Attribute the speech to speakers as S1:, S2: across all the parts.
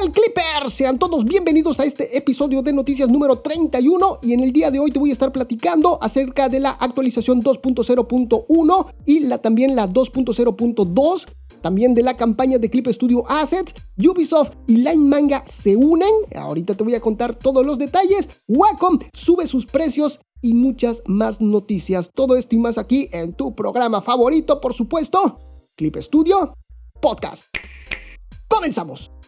S1: tal Clippers? Sean todos bienvenidos a este episodio de noticias número 31 y en el día de hoy te voy a estar platicando acerca de la actualización 2.0.1 y la, también la 2.0.2 también de la campaña de Clip Studio Assets, Ubisoft y Line Manga se unen, ahorita te voy a contar todos los detalles, Wacom sube sus precios y muchas más noticias. Todo esto y más aquí en tu programa favorito, por supuesto, Clip Studio Podcast. Comenzamos.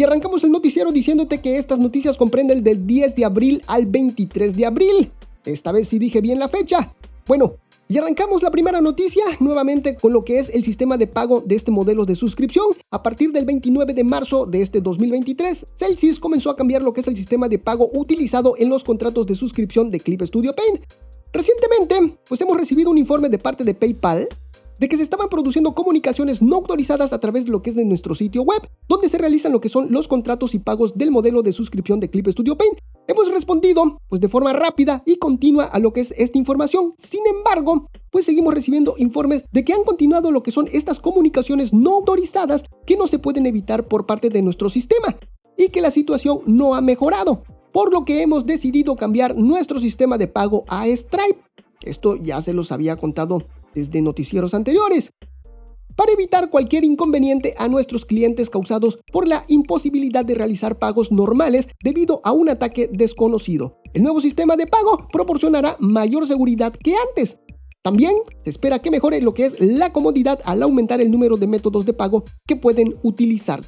S1: Y arrancamos el noticiero diciéndote que estas noticias comprenden del 10 de abril al 23 de abril. Esta vez sí dije bien la fecha. Bueno, y arrancamos la primera noticia nuevamente con lo que es el sistema de pago de este modelo de suscripción. A partir del 29 de marzo de este 2023, Celsius comenzó a cambiar lo que es el sistema de pago utilizado en los contratos de suscripción de Clip Studio Paint. Recientemente, pues hemos recibido un informe de parte de PayPal de que se estaban produciendo comunicaciones no autorizadas a través de lo que es de nuestro sitio web, donde se realizan lo que son los contratos y pagos del modelo de suscripción de Clip Studio Paint. Hemos respondido pues de forma rápida y continua a lo que es esta información. Sin embargo, pues seguimos recibiendo informes de que han continuado lo que son estas comunicaciones no autorizadas que no se pueden evitar por parte de nuestro sistema y que la situación no ha mejorado, por lo que hemos decidido cambiar nuestro sistema de pago a Stripe. Esto ya se los había contado desde noticieros anteriores, para evitar cualquier inconveniente a nuestros clientes causados por la imposibilidad de realizar pagos normales debido a un ataque desconocido. El nuevo sistema de pago proporcionará mayor seguridad que antes. También se espera que mejore lo que es la comodidad al aumentar el número de métodos de pago que pueden utilizar.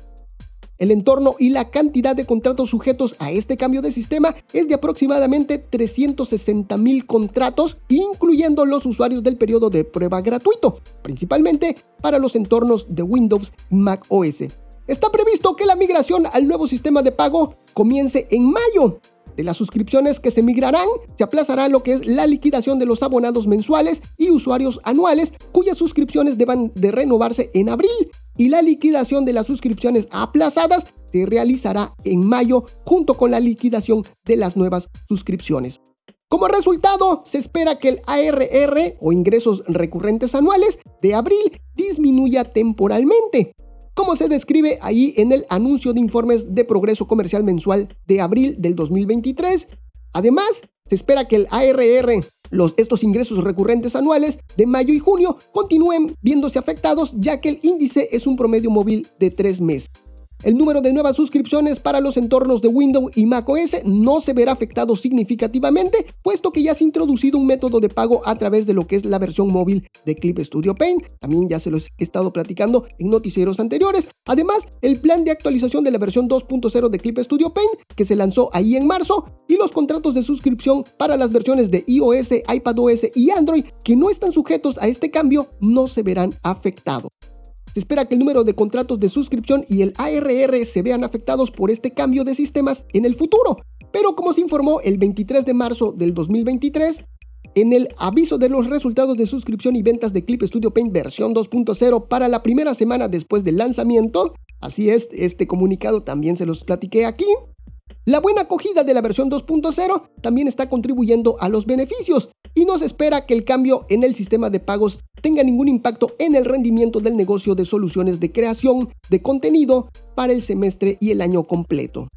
S1: El entorno y la cantidad de contratos sujetos a este cambio de sistema es de aproximadamente 360 mil contratos, incluyendo los usuarios del periodo de prueba gratuito, principalmente para los entornos de Windows y Mac OS. Está previsto que la migración al nuevo sistema de pago comience en mayo. De las suscripciones que se migrarán, se aplazará lo que es la liquidación de los abonados mensuales y usuarios anuales cuyas suscripciones deban de renovarse en abril y la liquidación de las suscripciones aplazadas se realizará en mayo junto con la liquidación de las nuevas suscripciones. Como resultado, se espera que el ARR o ingresos recurrentes anuales de abril disminuya temporalmente, como se describe ahí en el anuncio de informes de progreso comercial mensual de abril del 2023. Además, se espera que el ARR estos ingresos recurrentes anuales de mayo y junio continúen viéndose afectados ya que el índice es un promedio móvil de tres meses. El número de nuevas suscripciones para los entornos de Windows y macOS no se verá afectado significativamente, puesto que ya se ha introducido un método de pago a través de lo que es la versión móvil de Clip Studio Paint. También ya se los he estado platicando en noticieros anteriores. Además, el plan de actualización de la versión 2.0 de Clip Studio Paint, que se lanzó ahí en marzo, y los contratos de suscripción para las versiones de iOS, iPadOS y Android que no están sujetos a este cambio no se verán afectados. Se espera que el número de contratos de suscripción y el ARR se vean afectados por este cambio de sistemas en el futuro. Pero como se informó el 23 de marzo del 2023, en el aviso de los resultados de suscripción y ventas de Clip Studio Paint versión 2.0 para la primera semana después del lanzamiento, así es, este comunicado también se los platiqué aquí, la buena acogida de la versión 2.0 también está contribuyendo a los beneficios y no se espera que el cambio en el sistema de pagos tenga ningún impacto en el rendimiento del negocio de soluciones de creación de contenido para el semestre y el año completo.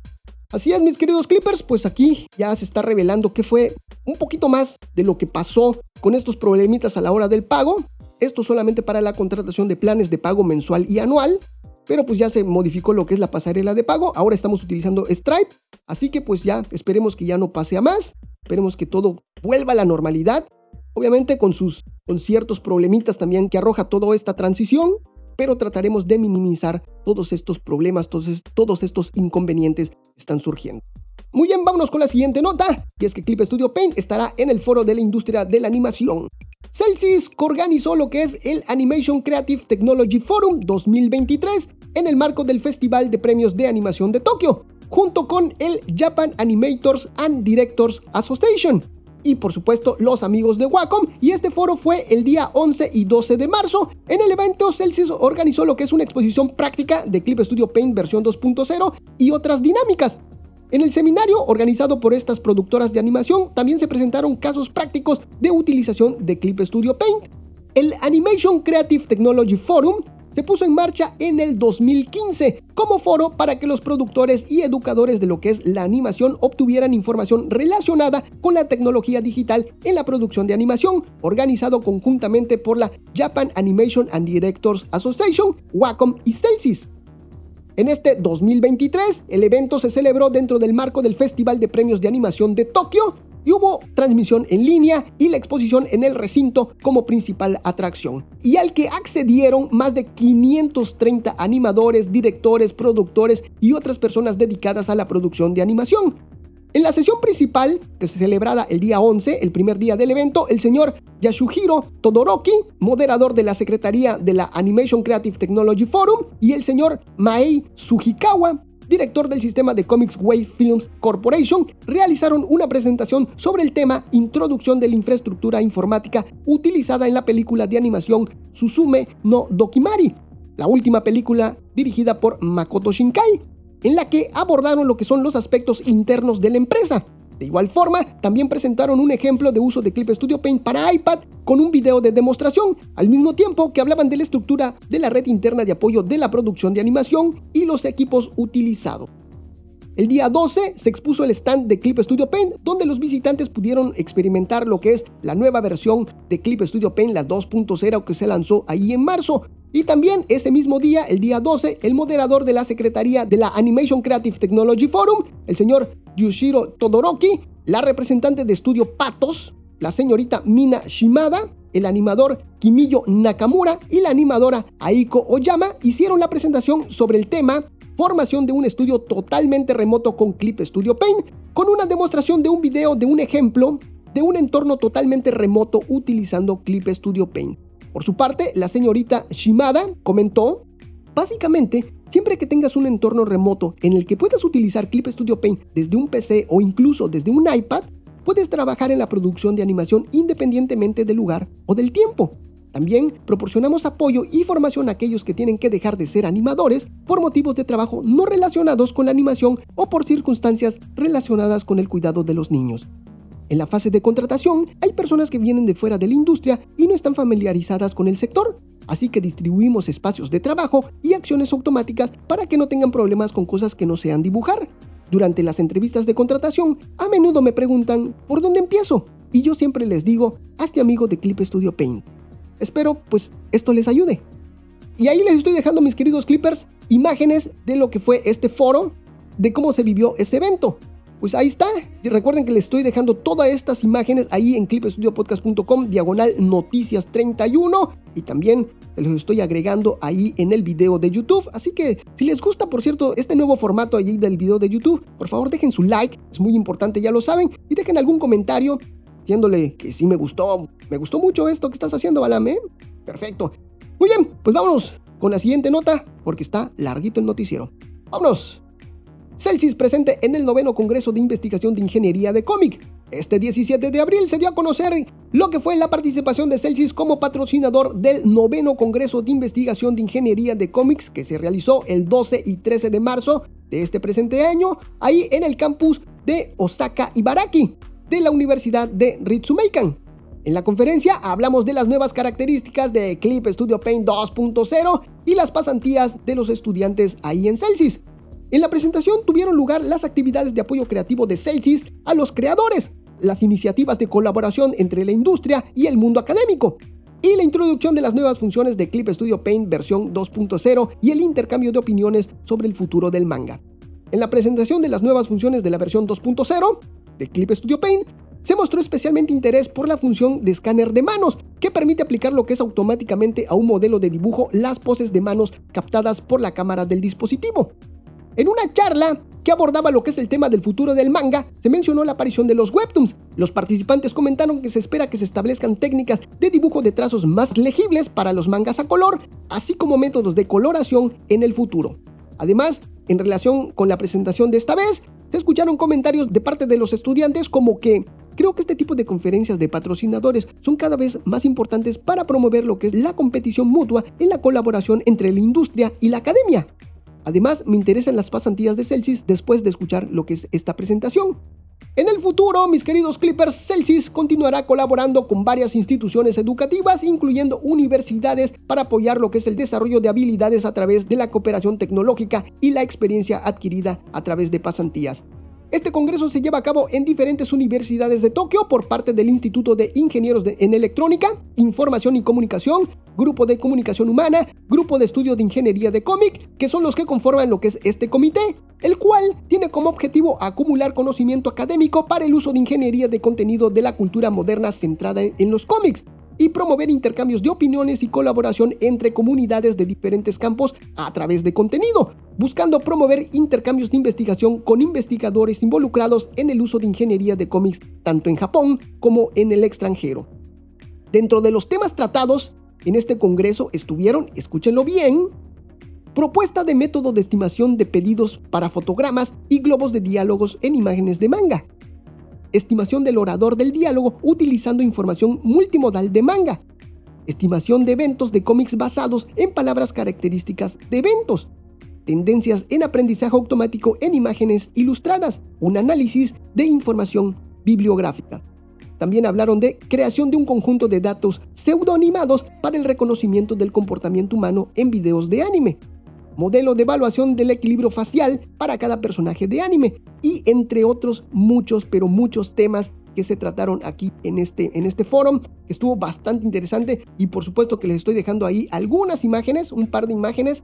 S1: Así es, mis queridos Clippers, pues aquí ya se está revelando que fue un poquito más de lo que pasó con estos problemitas a la hora del pago. Esto solamente para la contratación de planes de pago mensual y anual pero pues ya se modificó lo que es la pasarela de pago, ahora estamos utilizando Stripe, así que pues ya esperemos que ya no pase a más, esperemos que todo vuelva a la normalidad, obviamente con sus con ciertos problemitas también que arroja toda esta transición, pero trataremos de minimizar todos estos problemas, todos, todos estos inconvenientes que están surgiendo. Muy bien, vámonos con la siguiente nota, y es que Clip Studio Paint estará en el foro de la industria de la animación. Celsius organizó lo que es el Animation Creative Technology Forum 2023 en el marco del Festival de Premios de Animación de Tokio, junto con el Japan Animators and Directors Association y por supuesto los amigos de Wacom y este foro fue el día 11 y 12 de marzo. En el evento Celsius organizó lo que es una exposición práctica de Clip Studio Paint versión 2.0 y otras dinámicas. En el seminario organizado por estas productoras de animación también se presentaron casos prácticos de utilización de Clip Studio Paint. El Animation Creative Technology Forum se puso en marcha en el 2015 como foro para que los productores y educadores de lo que es la animación obtuvieran información relacionada con la tecnología digital en la producción de animación, organizado conjuntamente por la Japan Animation and Directors Association, Wacom y Celsius. En este 2023, el evento se celebró dentro del marco del Festival de Premios de Animación de Tokio y hubo transmisión en línea y la exposición en el recinto como principal atracción, y al que accedieron más de 530 animadores, directores, productores y otras personas dedicadas a la producción de animación. En la sesión principal, que se celebrada el día 11, el primer día del evento, el señor Yashuhiro Todoroki, moderador de la Secretaría de la Animation Creative Technology Forum, y el señor Maei Sugikawa, director del sistema de Comics Wave Films Corporation, realizaron una presentación sobre el tema Introducción de la infraestructura informática utilizada en la película de animación Susume no Dokimari, la última película dirigida por Makoto Shinkai, en la que abordaron lo que son los aspectos internos de la empresa. De igual forma, también presentaron un ejemplo de uso de Clip Studio Paint para iPad con un video de demostración, al mismo tiempo que hablaban de la estructura de la red interna de apoyo de la producción de animación y los equipos utilizados. El día 12 se expuso el stand de Clip Studio Paint, donde los visitantes pudieron experimentar lo que es la nueva versión de Clip Studio Paint, la 2.0 que se lanzó ahí en marzo, y también ese mismo día, el día 12, el moderador de la Secretaría de la Animation Creative Technology Forum, el señor Yushiro Todoroki, la representante de estudio Patos, la señorita Mina Shimada, el animador Kimiyo Nakamura y la animadora Aiko Oyama hicieron la presentación sobre el tema formación de un estudio totalmente remoto con Clip Studio Paint, con una demostración de un video de un ejemplo de un entorno totalmente remoto utilizando Clip Studio Paint. Por su parte, la señorita Shimada comentó, básicamente, siempre que tengas un entorno remoto en el que puedas utilizar Clip Studio Paint desde un PC o incluso desde un iPad, puedes trabajar en la producción de animación independientemente del lugar o del tiempo. También proporcionamos apoyo y formación a aquellos que tienen que dejar de ser animadores por motivos de trabajo no relacionados con la animación o por circunstancias relacionadas con el cuidado de los niños. En la fase de contratación hay personas que vienen de fuera de la industria y no están familiarizadas con el sector, así que distribuimos espacios de trabajo y acciones automáticas para que no tengan problemas con cosas que no sean dibujar. Durante las entrevistas de contratación, a menudo me preguntan, ¿por dónde empiezo? Y yo siempre les digo, hazte amigo de Clip Studio Paint. Espero, pues, esto les ayude. Y ahí les estoy dejando, mis queridos clippers, imágenes de lo que fue este foro, de cómo se vivió ese evento. Pues ahí está. Y recuerden que les estoy dejando todas estas imágenes ahí en clipstudiopodcast.com, diagonal noticias 31. Y también los estoy agregando ahí en el video de YouTube. Así que si les gusta, por cierto, este nuevo formato allí del video de YouTube, por favor dejen su like. Es muy importante, ya lo saben. Y dejen algún comentario diciéndole que sí me gustó. Me gustó mucho esto que estás haciendo, Balame. Perfecto. Muy bien, pues vámonos con la siguiente nota porque está larguito el noticiero. Vámonos. Celsius presente en el noveno Congreso de Investigación de Ingeniería de Cómic. Este 17 de abril se dio a conocer lo que fue la participación de Celsius como patrocinador del noveno Congreso de Investigación de Ingeniería de Cómics que se realizó el 12 y 13 de marzo de este presente año, ahí en el campus de Osaka Ibaraki de la Universidad de Ritsumeikan. En la conferencia hablamos de las nuevas características de Clip Studio Paint 2.0 y las pasantías de los estudiantes ahí en Celsius. En la presentación tuvieron lugar las actividades de apoyo creativo de Celsius a los creadores, las iniciativas de colaboración entre la industria y el mundo académico, y la introducción de las nuevas funciones de Clip Studio Paint versión 2.0 y el intercambio de opiniones sobre el futuro del manga. En la presentación de las nuevas funciones de la versión 2.0 de Clip Studio Paint, se mostró especialmente interés por la función de escáner de manos, que permite aplicar lo que es automáticamente a un modelo de dibujo las poses de manos captadas por la cámara del dispositivo. En una charla que abordaba lo que es el tema del futuro del manga, se mencionó la aparición de los webtoons. Los participantes comentaron que se espera que se establezcan técnicas de dibujo de trazos más legibles para los mangas a color, así como métodos de coloración en el futuro. Además, en relación con la presentación de esta vez, se escucharon comentarios de parte de los estudiantes como que Creo que este tipo de conferencias de patrocinadores son cada vez más importantes para promover lo que es la competición mutua en la colaboración entre la industria y la academia. Además, me interesan las pasantías de Celsius después de escuchar lo que es esta presentación. En el futuro, mis queridos Clippers, Celsius continuará colaborando con varias instituciones educativas, incluyendo universidades, para apoyar lo que es el desarrollo de habilidades a través de la cooperación tecnológica y la experiencia adquirida a través de pasantías. Este congreso se lleva a cabo en diferentes universidades de Tokio por parte del Instituto de Ingenieros en Electrónica, Información y Comunicación, Grupo de Comunicación Humana, Grupo de Estudio de Ingeniería de Cómic, que son los que conforman lo que es este comité, el cual tiene como objetivo acumular conocimiento académico para el uso de ingeniería de contenido de la cultura moderna centrada en los cómics y promover intercambios de opiniones y colaboración entre comunidades de diferentes campos a través de contenido, buscando promover intercambios de investigación con investigadores involucrados en el uso de ingeniería de cómics tanto en Japón como en el extranjero. Dentro de los temas tratados en este congreso estuvieron, escúchenlo bien, propuesta de método de estimación de pedidos para fotogramas y globos de diálogos en imágenes de manga, estimación del orador del diálogo utilizando información multimodal de manga, estimación de eventos de cómics basados en palabras características de eventos, tendencias en aprendizaje automático en imágenes ilustradas, un análisis de información bibliográfica. También hablaron de creación de un conjunto de datos pseudoanimados para el reconocimiento del comportamiento humano en videos de anime, modelo de evaluación del equilibrio facial para cada personaje de anime y entre otros muchos, pero muchos temas que se trataron aquí en este, en este foro, que estuvo bastante interesante y por supuesto que les estoy dejando ahí algunas imágenes, un par de imágenes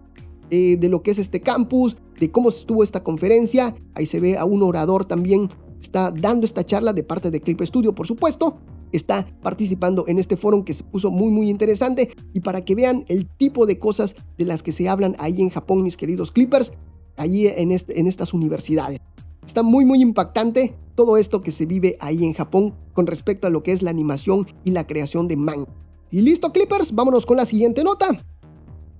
S1: eh, de lo que es este campus, de cómo estuvo esta conferencia, ahí se ve a un orador también, está dando esta charla de parte de Clip Studio, por supuesto, está participando en este foro que se puso muy muy interesante y para que vean el tipo de cosas de las que se hablan ahí en Japón, mis queridos Clippers, allí en, estas universidades. Está muy muy impactante todo esto que se vive ahí en Japón con respecto a lo que es la animación y la creación de manga. Y listo Clippers, vámonos con la siguiente nota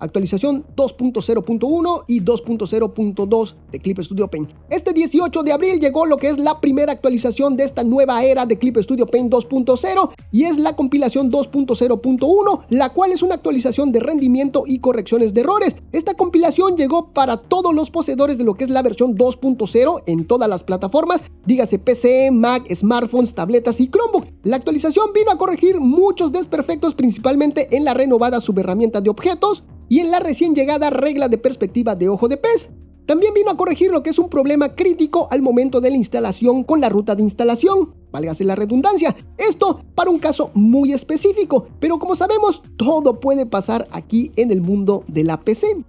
S1: actualización 2.0.1 y 2.0.2 de Clip Studio Paint. Este 18 de abril llegó lo que es la primera actualización de esta nueva era de Clip Studio Paint 2.0 y es la compilación 2.0.1, la cual es una actualización de rendimiento y correcciones de errores. Esta compilación llegó para todos los poseedores de lo que es la versión 2.0 en todas las plataformas, dígase PC, Mac, smartphones, tabletas y Chromebook. La actualización vino a corregir muchos desperfectos principalmente en la renovada subherramienta de objetos, y en la recién llegada regla de perspectiva de ojo de pez. También vino a corregir lo que es un problema crítico al momento de la instalación con la ruta de instalación, válgase la redundancia, esto para un caso muy específico, pero como sabemos, todo puede pasar aquí en el mundo de la PC.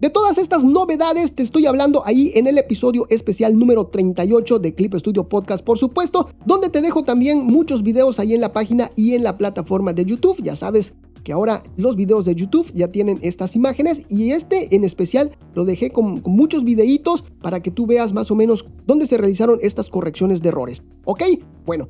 S1: De todas estas novedades te estoy hablando ahí en el episodio especial número 38 de Clip Studio Podcast, por supuesto, donde te dejo también muchos videos ahí en la página y en la plataforma de YouTube. Ya sabes, que ahora los videos de YouTube ya tienen estas imágenes y este en especial lo dejé con, muchos videitos para que tú veas más o menos dónde se realizaron estas correcciones de errores. ¿Ok? Bueno,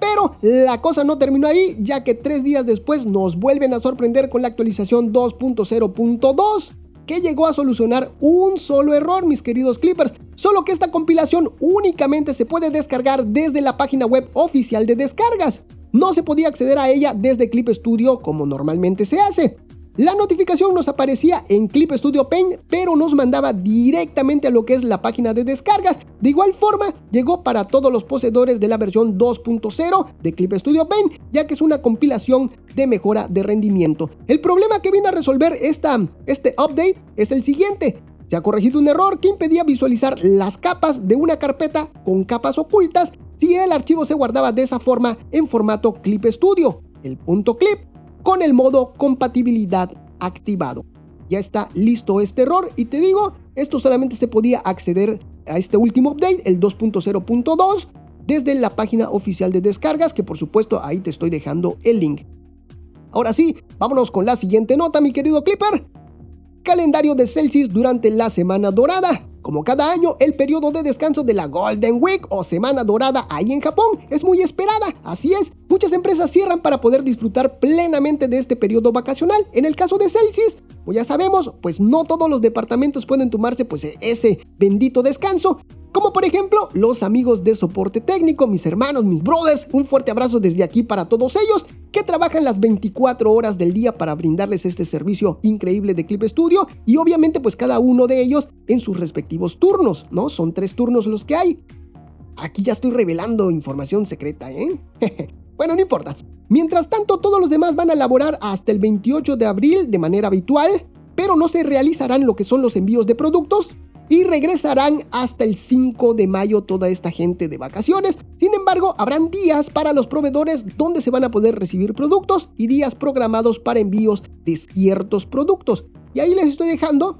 S1: pero la cosa no terminó ahí, ya que tres días después nos vuelven a sorprender con la actualización 2.0.2, que llegó a solucionar un solo error, mis queridos Clippers. Solo que esta compilación únicamente se puede descargar desde la página web oficial de descargas no se podía acceder a ella desde Clip Studio como normalmente se hace. La notificación nos aparecía en Clip Studio Paint, pero nos mandaba directamente a lo que es la página de descargas. De igual forma, llegó para todos los poseedores de la versión 2.0 de Clip Studio Paint, ya que es una compilación de mejora de rendimiento. El problema que viene a resolver esta, este update es el siguiente. Se ha corregido un error que impedía visualizar las capas de una carpeta con capas ocultas si el archivo se guardaba de esa forma en formato Clip Studio, el punto clip, con el modo compatibilidad activado. Ya está listo este error y te digo, esto solamente se podía acceder a este último update, el 2.0.2, desde la página oficial de descargas, que por supuesto ahí te estoy dejando el link. Ahora sí, vámonos con la siguiente nota, mi querido Clipper. Calendario de Celsius durante la semana dorada. Como cada año, el periodo de descanso de la Golden Week o Semana Dorada ahí en Japón es muy esperada. Así es, muchas empresas cierran para poder disfrutar plenamente de este periodo vacacional. En el caso de Celsius, pues ya sabemos, pues no todos los departamentos pueden tomarse pues ese bendito descanso como por ejemplo los amigos de soporte técnico, mis hermanos, mis brothers. Un fuerte abrazo desde aquí para todos ellos que trabajan las 24 horas del día para brindarles este servicio increíble de Clip Studio y obviamente pues cada uno de ellos en sus respectivos turnos, ¿no? Son tres turnos los que hay. Aquí ya estoy revelando información secreta, ¿eh? bueno, no importa. Mientras tanto, todos los demás van a laborar hasta el 28 de abril de manera habitual, pero no se realizarán lo que son los envíos de productos y regresarán hasta el 5 de mayo toda esta gente de vacaciones. Sin embargo, habrán días para los proveedores donde se van a poder recibir productos y días programados para envíos de ciertos productos. Y ahí les estoy dejando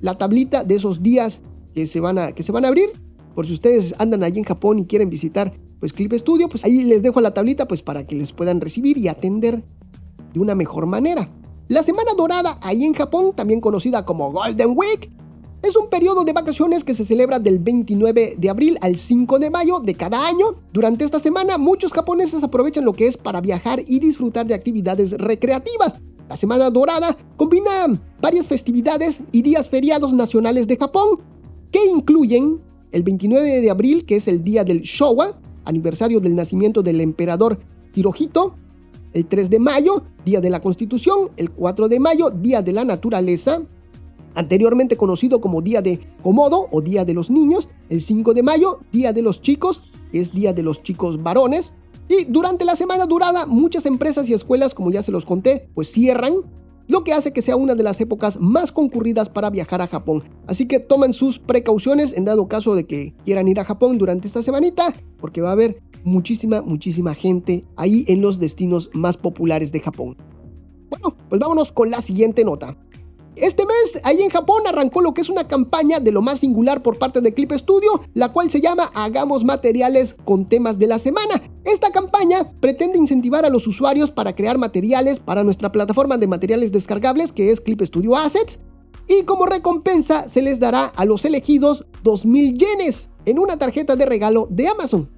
S1: la tablita de esos días que se van a, que se van a abrir. Por si ustedes andan allí en Japón y quieren visitar pues Clip Studio, pues ahí les dejo la tablita pues para que les puedan recibir y atender de una mejor manera. La Semana Dorada ahí en Japón, también conocida como Golden Week, es un periodo de vacaciones que se celebra del 29 de abril al 5 de mayo de cada año. Durante esta semana muchos japoneses aprovechan lo que es para viajar y disfrutar de actividades recreativas. La Semana Dorada combina varias festividades y días feriados nacionales de Japón, que incluyen el 29 de abril, que es el día del Showa, aniversario del nacimiento del emperador Hirohito, el 3 de mayo, Día de la Constitución, el 4 de mayo, Día de la Naturaleza, anteriormente conocido como Día de Komodo o Día de los Niños, el 5 de mayo, Día de los Chicos, es Día de los Chicos Varones, y durante la semana durada muchas empresas y escuelas, como ya se los conté, pues cierran, lo que hace que sea una de las épocas más concurridas para viajar a Japón. Así que tomen sus precauciones en dado caso de que quieran ir a Japón durante esta semanita, porque va a haber muchísima, muchísima gente ahí en los destinos más populares de Japón. Bueno, pues vámonos con la siguiente nota. Este mes, ahí en Japón, arrancó lo que es una campaña de lo más singular por parte de Clip Studio, la cual se llama Hagamos materiales con temas de la semana. Esta campaña pretende incentivar a los usuarios para crear materiales para nuestra plataforma de materiales descargables que es Clip Studio Assets. Y como recompensa se les dará a los elegidos 2.000 yenes en una tarjeta de regalo de Amazon.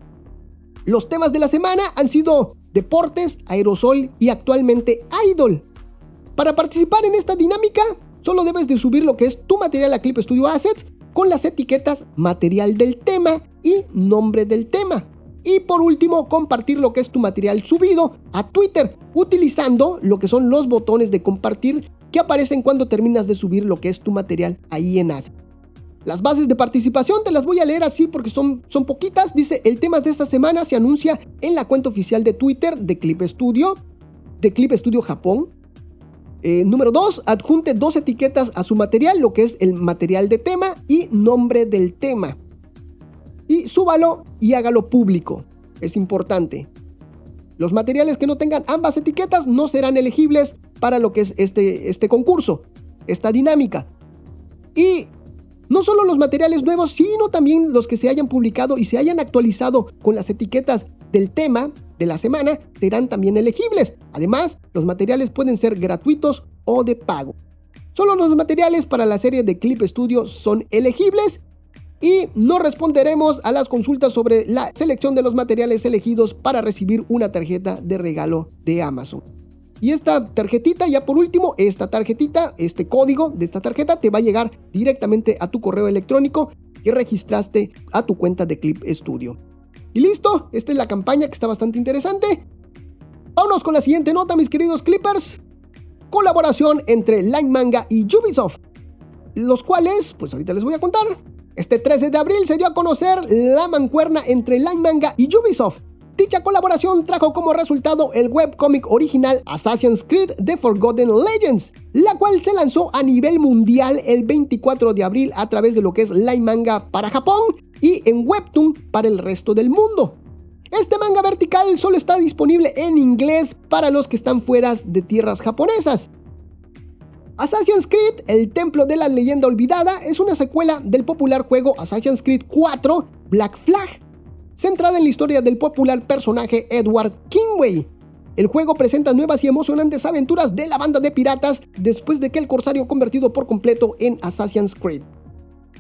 S1: Los temas de la semana han sido deportes, aerosol y actualmente idol. Para participar en esta dinámica, solo debes de subir lo que es tu material a Clip Studio Assets con las etiquetas material del tema y nombre del tema. Y por último, compartir lo que es tu material subido a Twitter utilizando lo que son los botones de compartir que aparecen cuando terminas de subir lo que es tu material ahí en Assets. Las bases de participación te las voy a leer así porque son, son poquitas. Dice, el tema de esta semana se anuncia en la cuenta oficial de Twitter de Clip Studio, de Clip Studio Japón, eh, número 2, adjunte dos etiquetas a su material, lo que es el material de tema y nombre del tema. Y súbalo y hágalo público. Es importante. Los materiales que no tengan ambas etiquetas no serán elegibles para lo que es este, este concurso, esta dinámica. Y no solo los materiales nuevos, sino también los que se hayan publicado y se hayan actualizado con las etiquetas del tema de la semana serán también elegibles. Además, los materiales pueden ser gratuitos o de pago. Solo los materiales para la serie de Clip Studio son elegibles y no responderemos a las consultas sobre la selección de los materiales elegidos para recibir una tarjeta de regalo de Amazon. Y esta tarjetita, ya por último, esta tarjetita, este código de esta tarjeta te va a llegar directamente a tu correo electrónico que registraste a tu cuenta de Clip Studio. Y listo, esta es la campaña que está bastante interesante. Vámonos con la siguiente nota, mis queridos Clippers. Colaboración entre Line Manga y Ubisoft. Los cuales, pues ahorita les voy a contar. Este 13 de abril se dio a conocer la mancuerna entre Line Manga y Ubisoft. Dicha colaboración trajo como resultado el webcomic original Assassin's Creed The Forgotten Legends, la cual se lanzó a nivel mundial el 24 de abril a través de lo que es Line Manga para Japón y en Webtoon para el resto del mundo. Este manga vertical solo está disponible en inglés para los que están fuera de tierras japonesas. Assassin's Creed, el templo de la leyenda olvidada, es una secuela del popular juego Assassin's Creed 4 Black Flag, centrada en la historia del popular personaje Edward Kingway. El juego presenta nuevas y emocionantes aventuras de la banda de piratas después de que el corsario convertido por completo en Assassin's Creed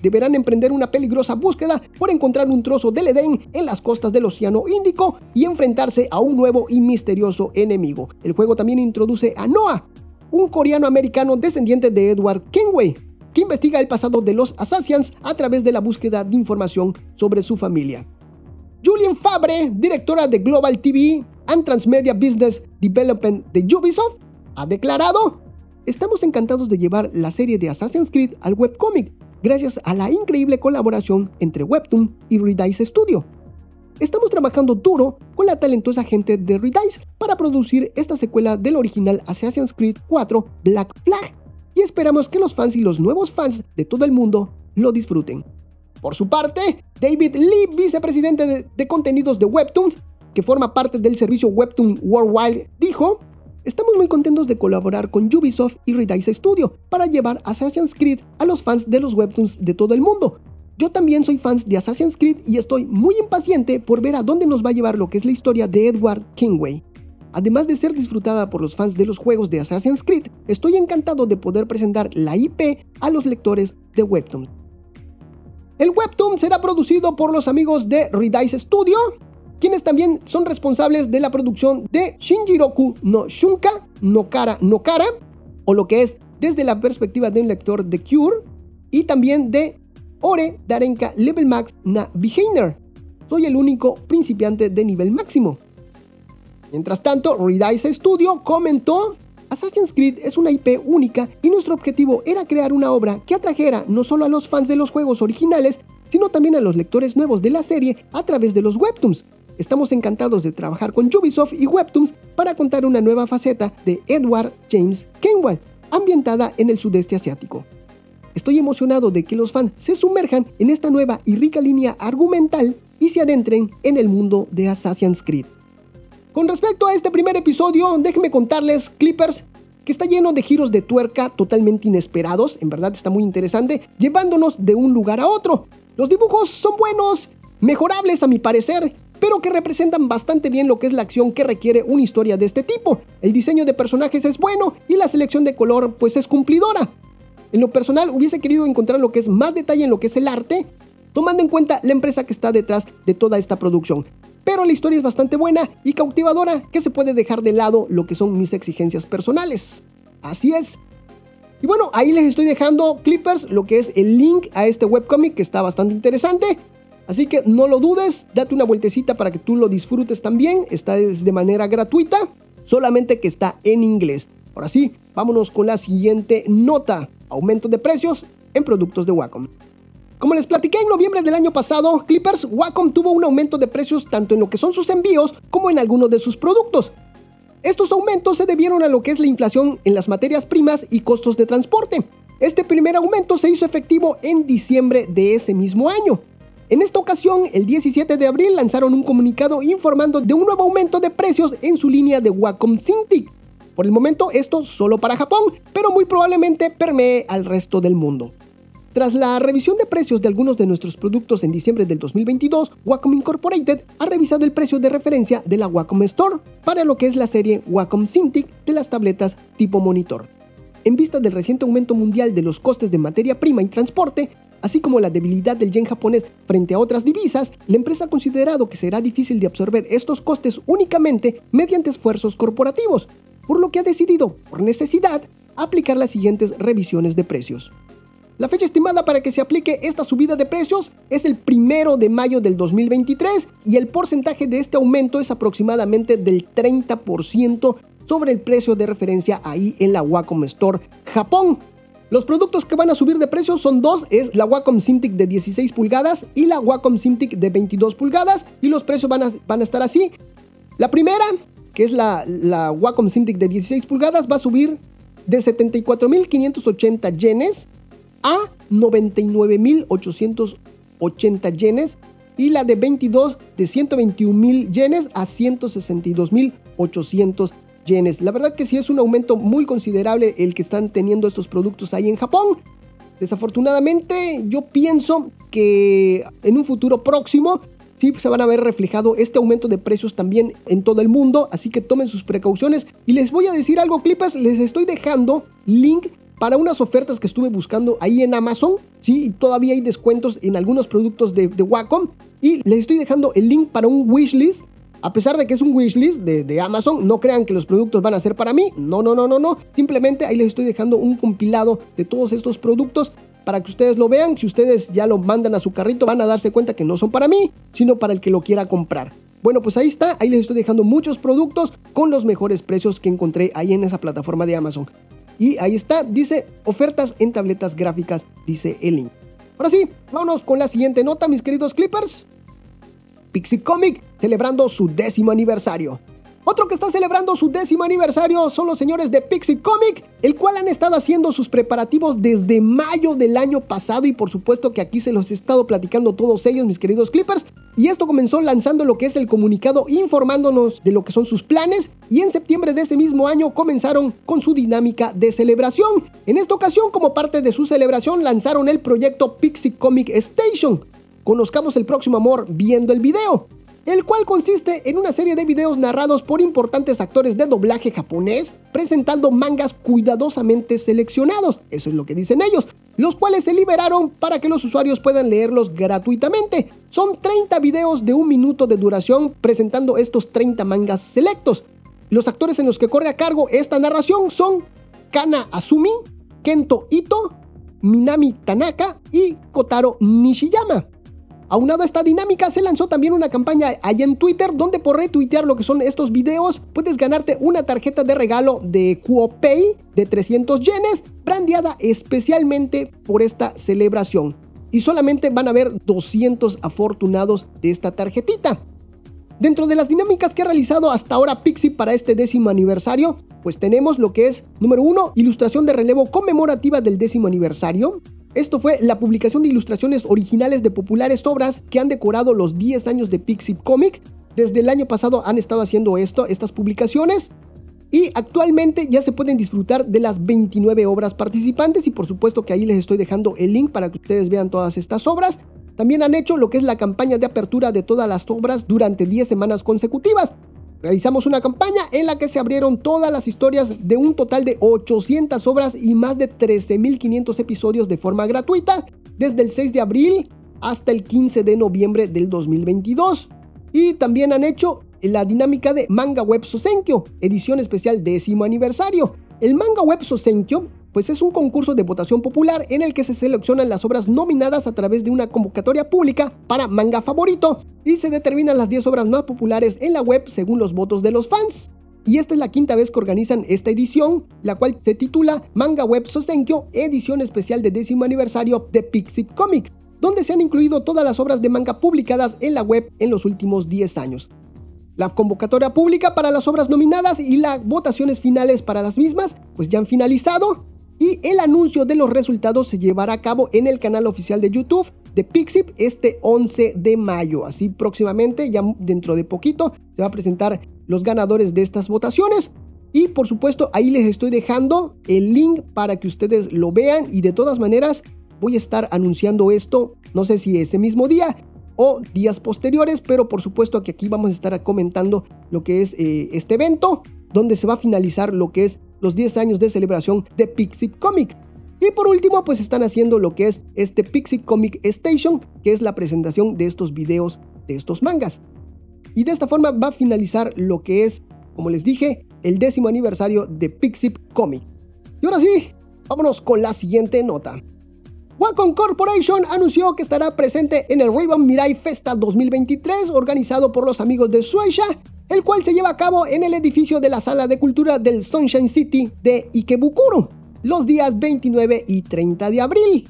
S1: deberán emprender una peligrosa búsqueda por encontrar un trozo del Edén en las costas del Océano Índico y enfrentarse a un nuevo y misterioso enemigo. El juego también introduce a Noah, un coreano americano descendiente de Edward Kenway, que investiga el pasado de los Assassins a través de la búsqueda de información sobre su familia. Julian Fabre, directora de Global TV and Transmedia Business Development de Ubisoft, ha declarado, estamos encantados de llevar la serie de Assassin's Creed al webcomic gracias a la increíble colaboración entre Webtoon y Redice Studio. estamos trabajando duro con la talentosa gente de Redice para producir esta secuela del original Assassin's Creed 4 Black Flag y esperamos que los fans y los nuevos fans de todo el mundo lo disfruten. Por su parte, David Lee, vicepresidente de, contenidos de Webtoons, que forma parte del servicio Webtoon Worldwide, dijo, Estamos muy contentos de colaborar con Ubisoft y Redice Studio para llevar Assassin's Creed a los fans de los webtoons de todo el mundo. Yo también soy fan de Assassin's Creed y estoy muy impaciente por ver a dónde nos va a llevar lo que es la historia de Edward Kingway. Además de ser disfrutada por los fans de los juegos de Assassin's Creed, estoy encantado de poder presentar la IP a los lectores de Webtoon. El Webtoon será producido por los amigos de Redice Studio, quienes también son responsables de la producción de Shinjiroku no Shunka no Kara no Kara, o lo que es desde la perspectiva de un lector de Cure, y también de Ore Darenka Level Max na Beginner. Soy el único principiante de nivel máximo. Mientras tanto, Redice Studio comentó Assassin's Creed es una IP única y nuestro objetivo era crear una obra que atrajera no solo a los fans de los juegos originales, sino también a los lectores nuevos de la serie a través de los webtoons, Estamos encantados de trabajar con Ubisoft y Webtoons para contar una nueva faceta de Edward James Kenway, ambientada en el sudeste asiático. Estoy emocionado de que los fans se sumerjan en esta nueva y rica línea argumental y se adentren en el mundo de Assassin's Creed. Con respecto a este primer episodio, déjenme contarles, Clippers, que está lleno de giros de tuerca totalmente inesperados, en verdad está muy interesante, llevándonos de un lugar a otro. Los dibujos son buenos, mejorables a mi parecer, pero que representan bastante bien lo que es la acción que requiere una historia de este tipo. El diseño de personajes es bueno y la selección de color pues es cumplidora. En lo personal hubiese querido encontrar lo que es más detalle en lo que es el arte, tomando en cuenta la empresa que está detrás de toda esta producción. Pero la historia es bastante buena y cautivadora que se puede dejar de lado lo que son mis exigencias personales. Así es. Y bueno, ahí les estoy dejando Clippers, lo que es el link a este webcomic que está bastante interesante. Así que no lo dudes, date una vueltecita para que tú lo disfrutes también. Está de manera gratuita, solamente que está en inglés. Ahora sí, vámonos con la siguiente nota. Aumento de precios en productos de Wacom. Como les platiqué en noviembre del año pasado, Clippers Wacom tuvo un aumento de precios tanto en lo que son sus envíos como en algunos de sus productos. Estos aumentos se debieron a lo que es la inflación en las materias primas y costos de transporte. Este primer aumento se hizo efectivo en diciembre de ese mismo año. En esta ocasión, el 17 de abril lanzaron un comunicado informando de un nuevo aumento de precios en su línea de Wacom Cintiq. Por el momento esto solo para Japón, pero muy probablemente permee al resto del mundo. Tras la revisión de precios de algunos de nuestros productos en diciembre del 2022, Wacom Incorporated ha revisado el precio de referencia de la Wacom Store para lo que es la serie Wacom Cintiq de las tabletas tipo monitor. En vista del reciente aumento mundial de los costes de materia prima y transporte, así como la debilidad del yen japonés frente a otras divisas, la empresa ha considerado que será difícil de absorber estos costes únicamente mediante esfuerzos corporativos, por lo que ha decidido, por necesidad, aplicar las siguientes revisiones de precios. La fecha estimada para que se aplique esta subida de precios es el primero de mayo del 2023 y el porcentaje de este aumento es aproximadamente del 30% sobre el precio de referencia ahí en la Wacom Store Japón. Los productos que van a subir de precio son dos, es la Wacom Cintiq de 16 pulgadas y la Wacom Cintiq de 22 pulgadas y los precios van a, estar así. La primera, que es la, la Wacom Cintiq de 16 pulgadas, va a subir de 74.580 yenes a 99.880 yenes y la de 22 de 121.000 yenes a 162.800 la verdad que sí es un aumento muy considerable el que están teniendo estos productos ahí en Japón. Desafortunadamente yo pienso que en un futuro próximo sí se van a ver reflejado este aumento de precios también en todo el mundo, así que tomen sus precauciones. Y les voy a decir algo, clipas, les estoy dejando link para unas ofertas que estuve buscando ahí en Amazon. Sí, todavía hay descuentos en algunos productos de, de Wacom. Y les estoy dejando el link para un wishlist a pesar de que es un wishlist de, de, Amazon, no crean que los productos van a ser para mí. No, no, no, no, no. Simplemente ahí les estoy dejando un compilado de todos estos productos para que ustedes lo vean. Si ustedes ya lo mandan a su carrito, van a darse cuenta que no son para mí, sino para el que lo quiera comprar. Bueno, pues ahí está, ahí les estoy dejando muchos productos con los mejores precios que encontré ahí en esa plataforma de Amazon. Y ahí está, dice ofertas en tabletas gráficas, dice el. Ahora sí, vámonos con la siguiente nota, mis queridos clippers. Pixie Comic, celebrando su décimo aniversario. Otro que está celebrando su décimo aniversario son los señores de Pixie Comic, el cual han estado haciendo sus preparativos desde mayo del año pasado y por supuesto que aquí se los he estado platicando todos ellos, mis queridos Clippers. Y esto comenzó lanzando lo que es el comunicado informándonos de lo que son sus planes y en septiembre de ese mismo año comenzaron con su dinámica de celebración. En esta ocasión, como parte de su celebración, lanzaron el proyecto Pixie Comic Station. Conozcamos el próximo amor viendo el video el cual consiste en una serie de videos narrados por importantes actores de doblaje japonés, presentando mangas cuidadosamente seleccionados, eso es lo que dicen ellos, los cuales se liberaron para que los usuarios puedan leerlos gratuitamente. Son 30 videos de un minuto de duración presentando estos 30 mangas selectos. Los actores en los que corre a cargo esta narración son Kana Azumi, Kento Ito, Minami Tanaka y Kotaro Nishiyama. Aunado a esta dinámica, se lanzó también una campaña allá en Twitter donde por retuitear lo que son estos videos puedes ganarte una tarjeta de regalo de QoPay de 300 yenes, brandeada especialmente por esta celebración. Y solamente van a haber 200 afortunados de esta tarjetita. Dentro de las dinámicas que ha realizado hasta ahora Pixie para este décimo aniversario, pues tenemos lo que es, número uno, ilustración de relevo conmemorativa del décimo aniversario. Esto fue la publicación de ilustraciones originales de populares obras que han decorado los 10 años de Pixie Comic. Desde el año pasado han estado haciendo esto, estas publicaciones. Y actualmente ya se pueden disfrutar de las 29 obras participantes y por supuesto que ahí les estoy dejando el link para que ustedes vean todas estas obras. También han hecho lo que es la campaña de apertura de todas las obras durante 10 semanas consecutivas. Realizamos una campaña en la que se abrieron todas las historias de un total de 800 obras y más de 13.500 episodios de forma gratuita desde el 6 de abril hasta el 15 de noviembre del 2022. Y también han hecho la dinámica de Manga Web Sosenkyo, edición especial décimo aniversario. El Manga Web Sosenkyo pues es un concurso de votación popular en el que se seleccionan las obras nominadas a través de una convocatoria pública para manga favorito y se determinan las 10 obras más populares en la web según los votos de los fans. Y esta es la quinta vez que organizan esta edición, la cual se titula Manga Web Sosenkyo, edición especial de décimo aniversario de Pixip Comics, donde se han incluido todas las obras de manga publicadas en la web en los últimos 10 años. La convocatoria pública para las obras nominadas y las votaciones finales para las mismas pues ya han finalizado y el anuncio de los resultados se llevará a cabo en el canal oficial de YouTube de Pixip este 11 de mayo. Así próximamente, ya dentro de poquito, se va a presentar los ganadores de estas votaciones. Y por supuesto, ahí les estoy dejando el link para que ustedes lo vean. Y de todas maneras, voy a estar anunciando esto, no sé si ese mismo día o días posteriores, pero por supuesto que aquí vamos a estar comentando lo que es eh, este evento, donde se va a finalizar lo que es los 10 años de celebración de Pixie Comic. Y por último, pues están haciendo lo que es este Pixie Comic Station, que es la presentación de estos videos de estos mangas. Y de esta forma va a finalizar lo que es, como les dije, el décimo aniversario de Pixie Comic. Y ahora sí, vámonos con la siguiente nota. Wacom Corporation anunció que estará presente en el Ribbon Mirai Festa 2023 organizado por los amigos de Suecia el cual se lleva a cabo en el edificio de la Sala de Cultura del Sunshine City de Ikebukuro, los días 29 y 30 de abril,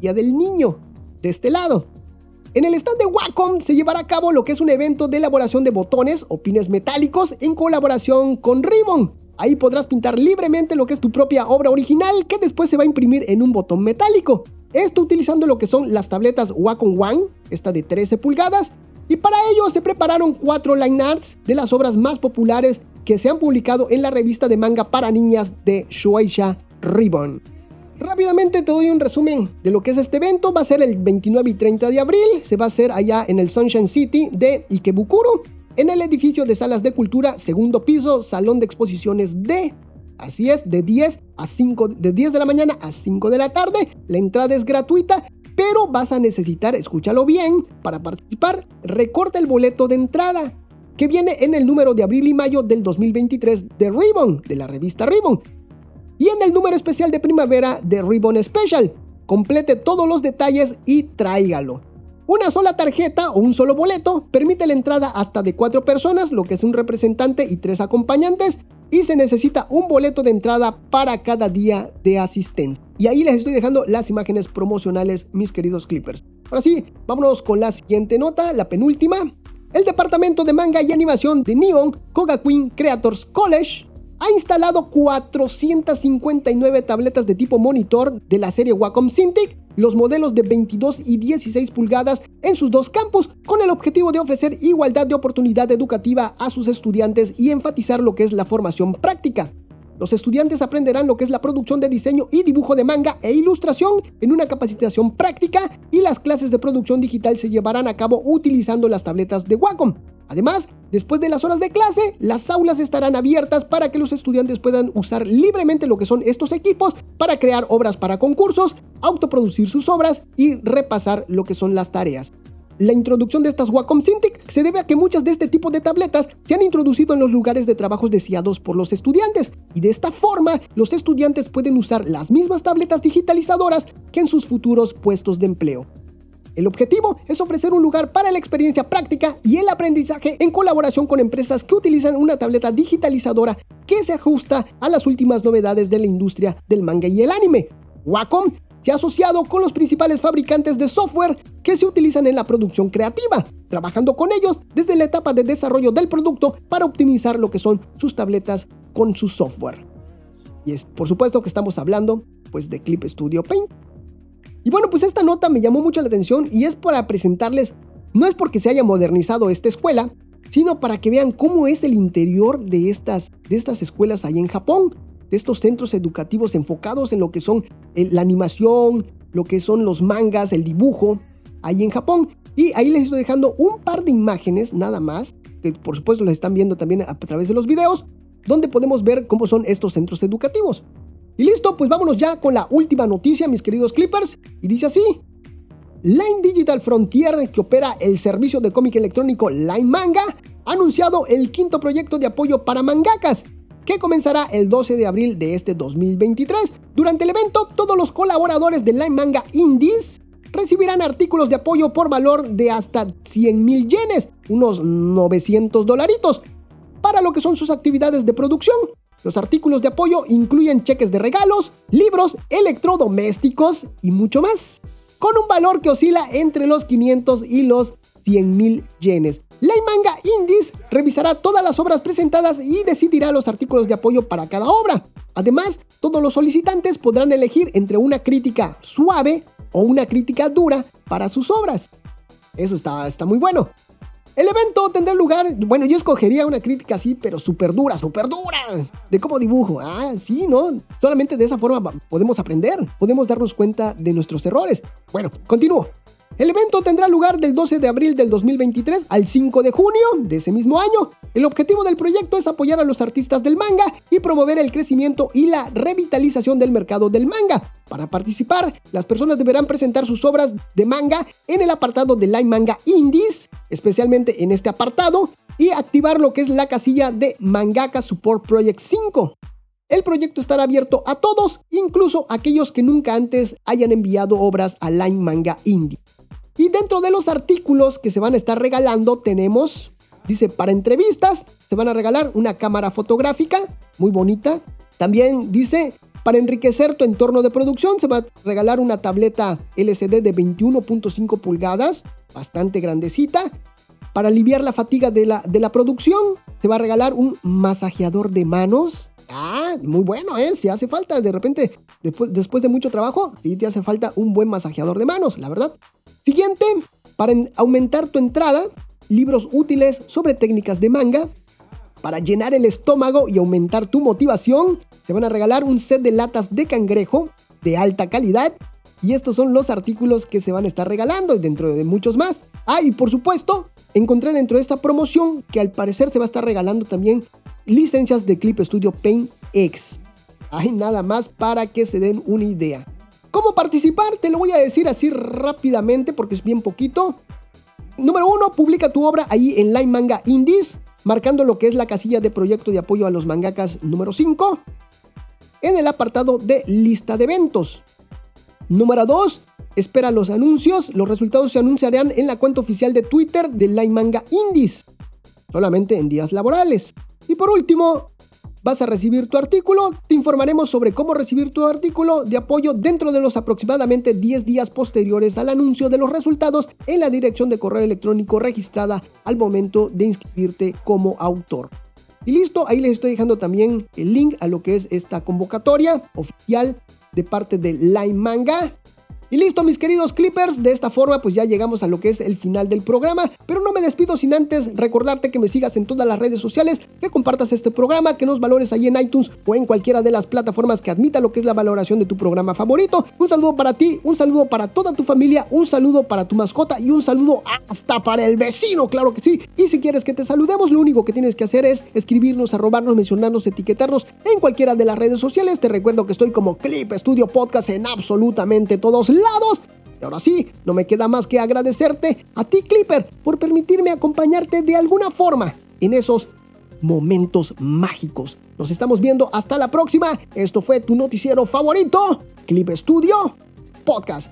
S1: Día del Niño, de este lado. En el stand de Wacom se llevará a cabo lo que es un evento de elaboración de botones o pines metálicos en colaboración con Ribbon. Ahí podrás pintar libremente lo que es tu propia obra original que después se va a imprimir en un botón metálico. Esto utilizando lo que son las tabletas Wacom One, esta de 13 pulgadas, y para ello se prepararon cuatro line arts de las obras más populares que se han publicado en la revista de manga para niñas de Shueisha Ribbon. Rápidamente te doy un resumen de lo que es este evento. Va a ser el 29 y 30 de abril. Se va a hacer allá en el Sunshine City de Ikebukuro, en el edificio de salas de cultura, segundo piso, salón de exposiciones D. Así es, de 10 a 5, de 10 de la mañana a 5 de la tarde. La entrada es gratuita pero vas a necesitar, escúchalo bien, para participar, recorta el boleto de entrada, que viene en el número de abril y mayo del 2023 de Ribbon, de la revista Ribbon, y en el número especial de primavera de Ribbon Special. Complete todos los detalles y tráigalo. Una sola tarjeta o un solo boleto permite la entrada hasta de cuatro personas, lo que es un representante y tres acompañantes, y se necesita un boleto de entrada para cada día de asistencia. Y ahí les estoy dejando las imágenes promocionales, mis queridos clippers. Ahora sí, vámonos con la siguiente nota, la penúltima. El departamento de manga y animación de Neon Kogakuin Creators College ha instalado 459 tabletas de tipo monitor de la serie Wacom Cintiq, los modelos de 22 y 16 pulgadas en sus dos campus, con el objetivo de ofrecer igualdad de oportunidad educativa a sus estudiantes y enfatizar lo que es la formación práctica. Los estudiantes aprenderán lo que es la producción de diseño y dibujo de manga e ilustración en una capacitación práctica y las clases de producción digital se llevarán a cabo utilizando las tabletas de Wacom. Además, después de las horas de clase, las aulas estarán abiertas para que los estudiantes puedan usar libremente lo que son estos equipos para crear obras para concursos, autoproducir sus obras y repasar lo que son las tareas. La introducción de estas Wacom Cintiq se debe a que muchas de este tipo de tabletas se han introducido en los lugares de trabajo deseados por los estudiantes y de esta forma los estudiantes pueden usar las mismas tabletas digitalizadoras que en sus futuros puestos de empleo. El objetivo es ofrecer un lugar para la experiencia práctica y el aprendizaje en colaboración con empresas que utilizan una tableta digitalizadora que se ajusta a las últimas novedades de la industria del manga y el anime. Wacom se ha asociado con los principales fabricantes de software que se utilizan en la producción creativa, trabajando con ellos desde la etapa de desarrollo del producto para optimizar lo que son sus tabletas con su software. Y es por supuesto que estamos hablando pues de Clip Studio Paint. Y bueno, pues esta nota me llamó mucho la atención y es para presentarles, no es porque se haya modernizado esta escuela, sino para que vean cómo es el interior de estas, de estas escuelas ahí en Japón de estos centros educativos enfocados en lo que son la animación, lo que son los mangas, el dibujo, ahí en Japón. Y ahí les estoy dejando un par de imágenes nada más, que por supuesto las están viendo también a través de los videos, donde podemos ver cómo son estos centros educativos. Y listo, pues vámonos ya con la última noticia, mis queridos clippers. Y dice así. Line Digital Frontier, que opera el servicio de cómic electrónico Line Manga, ha anunciado el quinto proyecto de apoyo para mangakas que comenzará el 12 de abril de este 2023. Durante el evento, todos los colaboradores de Line Manga Indies recibirán artículos de apoyo por valor de hasta 100 mil yenes, unos 900 dolaritos, para lo que son sus actividades de producción. Los artículos de apoyo incluyen cheques de regalos, libros, electrodomésticos y mucho más, con un valor que oscila entre los 500 y los 100 mil yenes. La Manga Indies revisará todas las obras presentadas y decidirá los artículos de apoyo para cada obra. Además, todos los solicitantes podrán elegir entre una crítica suave o una crítica dura para sus obras. Eso está, está muy bueno. El evento tendrá lugar, bueno, yo escogería una crítica así, pero súper dura, súper dura, de cómo dibujo. Ah, sí, ¿no? Solamente de esa forma podemos aprender, podemos darnos cuenta de nuestros errores. Bueno, continúo. El evento tendrá lugar del 12 de abril del 2023 al 5 de junio de ese mismo año. El objetivo del proyecto es apoyar a los artistas del manga y promover el crecimiento y la revitalización del mercado del manga. Para participar, las personas deberán presentar sus obras de manga en el apartado de Line Manga Indies, especialmente en este apartado, y activar lo que es la casilla de Mangaka Support Project 5. El proyecto estará abierto a todos, incluso aquellos que nunca antes hayan enviado obras a Line Manga Indie. Y dentro de los artículos que se van a estar regalando tenemos, dice, para entrevistas se van a regalar una cámara fotográfica muy bonita. También dice, para enriquecer tu entorno de producción se va a regalar una tableta LCD de 21.5 pulgadas, bastante grandecita. Para aliviar la fatiga de la, de la producción se va a regalar un masajeador de manos. Ah, muy bueno, ¿eh? Si hace falta, de repente, después, después de mucho trabajo, sí te hace falta un buen masajeador de manos, la verdad. Siguiente, para aumentar tu entrada, libros útiles sobre técnicas de manga. Para llenar el estómago y aumentar tu motivación, te van a regalar un set de latas de cangrejo de alta calidad. Y estos son los artículos que se van a estar regalando dentro de muchos más. Ah, y por supuesto, encontré dentro de esta promoción que al parecer se va a estar regalando también licencias de Clip Studio Paint X. Hay nada más para que se den una idea. ¿Cómo participar? Te lo voy a decir así rápidamente porque es bien poquito. Número uno, publica tu obra ahí en Line Manga Indies, marcando lo que es la casilla de proyecto de apoyo a los mangakas número 5, en el apartado de lista de eventos. Número 2, espera los anuncios. Los resultados se anunciarán en la cuenta oficial de Twitter de Line Manga Indies, solamente en días laborales. Y por último, vas a recibir tu artículo. Te informaremos sobre cómo recibir tu artículo de apoyo dentro de los aproximadamente 10 días posteriores al anuncio de los resultados en la dirección de correo electrónico registrada al momento de inscribirte como autor. Y listo, ahí les estoy dejando también el link a lo que es esta convocatoria oficial de parte de Line Manga. Y listo, mis queridos Clippers, de esta forma pues ya llegamos a lo que es el final del programa, pero no me despido sin antes recordarte que me sigas en todas las redes sociales, que compartas este programa, que nos valores ahí en iTunes o en cualquiera de las plataformas que admita lo que es la valoración de tu programa favorito. Un saludo para ti, un saludo para toda tu familia, un saludo para tu mascota y un saludo hasta para el vecino, claro que sí. Y si quieres que te saludemos, lo único que tienes que hacer es escribirnos, arrobarnos, mencionarnos, etiquetarnos en cualquiera de las redes sociales. Te recuerdo que estoy como Clip Studio Podcast en absolutamente todos lados y ahora sí, no me queda más que agradecerte a ti, Clipper, por permitirme acompañarte de alguna forma en esos momentos mágicos. Nos estamos viendo hasta la próxima. Esto fue tu noticiero favorito, Clip Studio Podcast.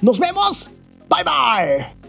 S1: Nos vemos. Bye bye.